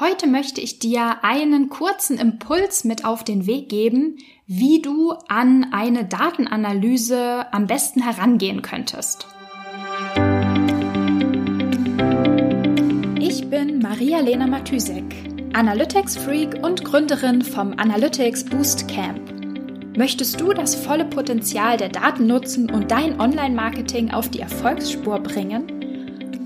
Heute möchte ich dir einen kurzen Impuls mit auf den Weg geben, wie du an eine Datenanalyse am besten herangehen könntest. Ich bin Maria-Lena Matysek, Analytics-Freak und Gründerin vom Analytics Boost Camp. Möchtest du das volle Potenzial der Daten nutzen und dein Online-Marketing auf die Erfolgsspur bringen?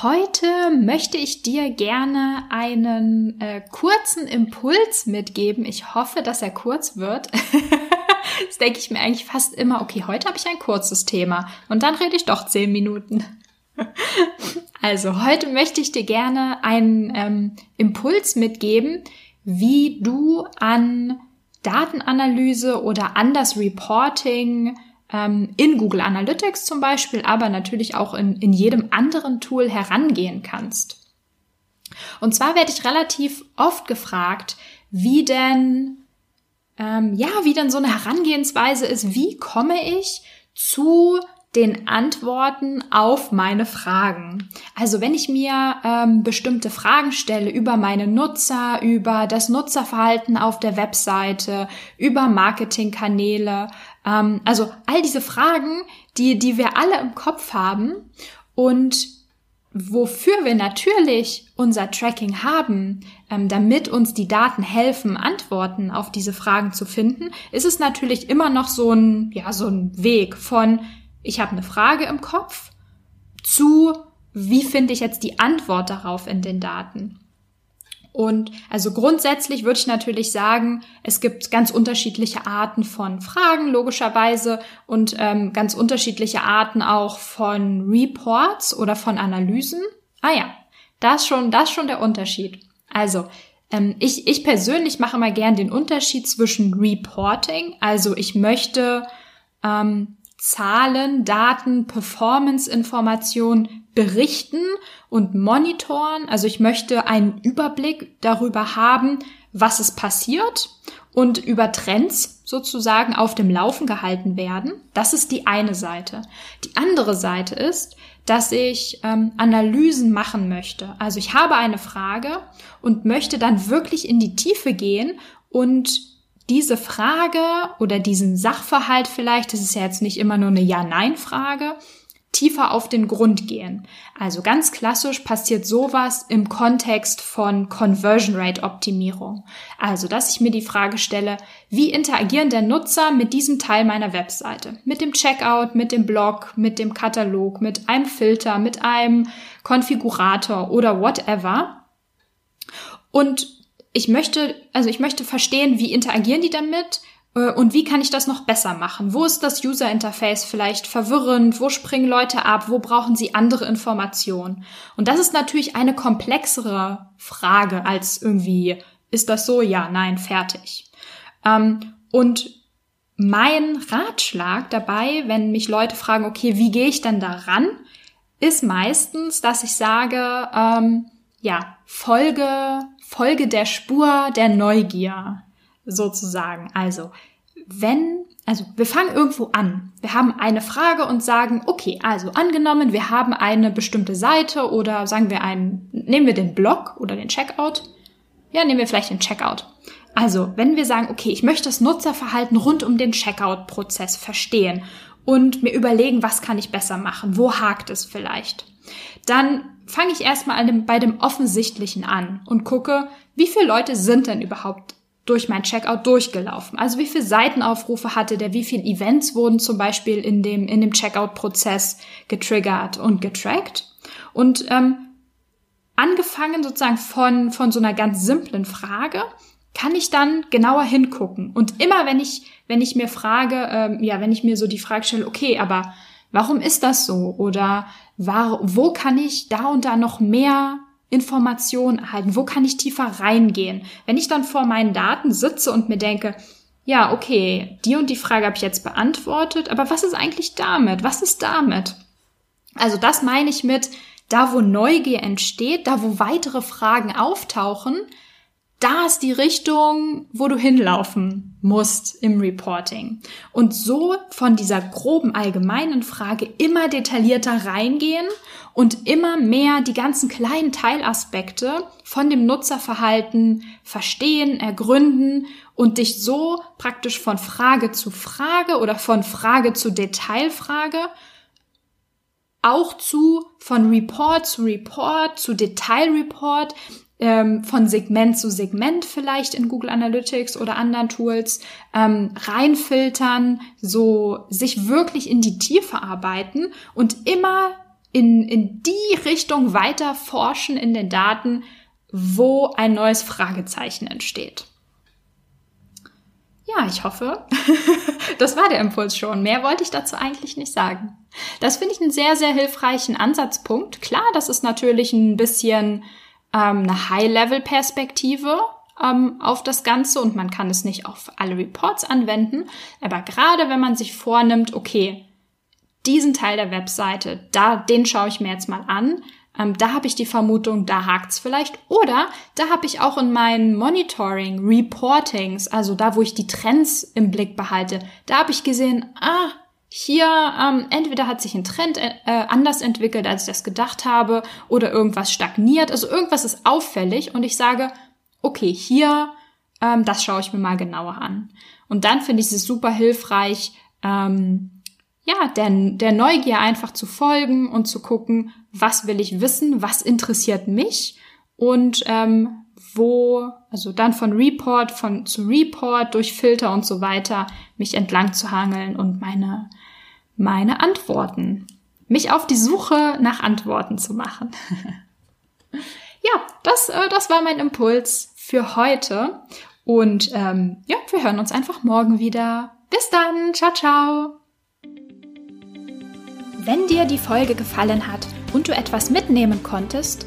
Heute möchte ich dir gerne einen äh, kurzen Impuls mitgeben. Ich hoffe, dass er kurz wird. das denke ich mir eigentlich fast immer, okay, heute habe ich ein kurzes Thema und dann rede ich doch zehn Minuten. also, heute möchte ich dir gerne einen ähm, Impuls mitgeben, wie du an Datenanalyse oder an das Reporting ähm, in Google Analytics zum Beispiel, aber natürlich auch in, in jedem anderen Tool herangehen kannst. Und zwar werde ich relativ oft gefragt, wie denn, ähm, ja, wie denn so eine Herangehensweise ist, wie komme ich zu den Antworten auf meine Fragen. Also wenn ich mir ähm, bestimmte Fragen stelle über meine Nutzer, über das Nutzerverhalten auf der Webseite, über Marketingkanäle, ähm, also all diese Fragen, die, die wir alle im Kopf haben und wofür wir natürlich unser Tracking haben, ähm, damit uns die Daten helfen, Antworten auf diese Fragen zu finden, ist es natürlich immer noch so ein, ja, so ein Weg von, ich habe eine Frage im Kopf zu, wie finde ich jetzt die Antwort darauf in den Daten? Und also grundsätzlich würde ich natürlich sagen, es gibt ganz unterschiedliche Arten von Fragen, logischerweise, und ähm, ganz unterschiedliche Arten auch von Reports oder von Analysen. Ah ja, da ist schon, da ist schon der Unterschied. Also, ähm, ich, ich persönlich mache mal gern den Unterschied zwischen Reporting, also ich möchte ähm, Zahlen, Daten, Performance-Informationen berichten und monitoren. Also ich möchte einen Überblick darüber haben, was es passiert und über Trends sozusagen auf dem Laufen gehalten werden. Das ist die eine Seite. Die andere Seite ist, dass ich ähm, Analysen machen möchte. Also ich habe eine Frage und möchte dann wirklich in die Tiefe gehen und diese Frage oder diesen Sachverhalt vielleicht, das ist ja jetzt nicht immer nur eine Ja-Nein-Frage, tiefer auf den Grund gehen. Also ganz klassisch passiert sowas im Kontext von Conversion Rate Optimierung. Also, dass ich mir die Frage stelle, wie interagieren der Nutzer mit diesem Teil meiner Webseite? Mit dem Checkout, mit dem Blog, mit dem Katalog, mit einem Filter, mit einem Konfigurator oder whatever. Und ich möchte, also ich möchte verstehen, wie interagieren die damit äh, und wie kann ich das noch besser machen? Wo ist das User Interface vielleicht verwirrend? Wo springen Leute ab? Wo brauchen sie andere Informationen? Und das ist natürlich eine komplexere Frage als irgendwie, ist das so? Ja, nein, fertig. Ähm, und mein Ratschlag dabei, wenn mich Leute fragen, okay, wie gehe ich denn daran, ist meistens, dass ich sage, ähm, ja, folge Folge der Spur der Neugier sozusagen. Also, wenn, also wir fangen irgendwo an. Wir haben eine Frage und sagen, okay, also angenommen, wir haben eine bestimmte Seite oder sagen wir einen, nehmen wir den Blog oder den Checkout. Ja, nehmen wir vielleicht den Checkout. Also, wenn wir sagen, okay, ich möchte das Nutzerverhalten rund um den Checkout-Prozess verstehen und mir überlegen, was kann ich besser machen, wo hakt es vielleicht, dann fange ich erstmal dem, bei dem Offensichtlichen an und gucke, wie viele Leute sind denn überhaupt durch mein Checkout durchgelaufen? Also wie viele Seitenaufrufe hatte der, wie viele Events wurden zum Beispiel in dem, in dem Checkout-Prozess getriggert und getrackt? Und ähm, angefangen sozusagen von, von so einer ganz simplen Frage, kann ich dann genauer hingucken. Und immer wenn ich, wenn ich mir frage, ähm, ja, wenn ich mir so die Frage stelle, okay, aber warum ist das so? Oder war, wo kann ich da und da noch mehr Informationen erhalten? Wo kann ich tiefer reingehen? Wenn ich dann vor meinen Daten sitze und mir denke, ja, okay, die und die Frage habe ich jetzt beantwortet, aber was ist eigentlich damit? Was ist damit? Also das meine ich mit, da wo Neugier entsteht, da wo weitere Fragen auftauchen, da ist die Richtung, wo du hinlaufen musst im Reporting. Und so von dieser groben allgemeinen Frage immer detaillierter reingehen und immer mehr die ganzen kleinen Teilaspekte von dem Nutzerverhalten verstehen, ergründen und dich so praktisch von Frage zu Frage oder von Frage zu Detailfrage auch zu von Report zu Report zu Detailreport ähm, von Segment zu Segment vielleicht in Google Analytics oder anderen Tools ähm, reinfiltern, so sich wirklich in die Tiefe arbeiten und immer in, in die Richtung weiter forschen in den Daten, wo ein neues Fragezeichen entsteht. Ja, ich hoffe, das war der Impuls schon. Mehr wollte ich dazu eigentlich nicht sagen. Das finde ich einen sehr, sehr hilfreichen Ansatzpunkt. Klar, das ist natürlich ein bisschen ähm, eine High-Level-Perspektive ähm, auf das Ganze und man kann es nicht auf alle Reports anwenden. Aber gerade wenn man sich vornimmt, okay, diesen Teil der Webseite, da, den schaue ich mir jetzt mal an. Ähm, da habe ich die Vermutung, da hakt's vielleicht. Oder da habe ich auch in meinen Monitoring, Reportings, also da, wo ich die Trends im Blick behalte, da habe ich gesehen, ah, hier ähm, entweder hat sich ein Trend äh, anders entwickelt, als ich das gedacht habe, oder irgendwas stagniert. Also irgendwas ist auffällig und ich sage, okay, hier, ähm, das schaue ich mir mal genauer an. Und dann finde ich es super hilfreich, ähm, ja, der, der Neugier einfach zu folgen und zu gucken, was will ich wissen, was interessiert mich und ähm, wo, also dann von Report von zu Report durch Filter und so weiter, mich entlang zu hangeln und meine meine Antworten, mich auf die Suche nach Antworten zu machen. ja, das äh, das war mein Impuls für heute und ähm, ja, wir hören uns einfach morgen wieder. Bis dann, ciao ciao. Wenn dir die Folge gefallen hat und du etwas mitnehmen konntest,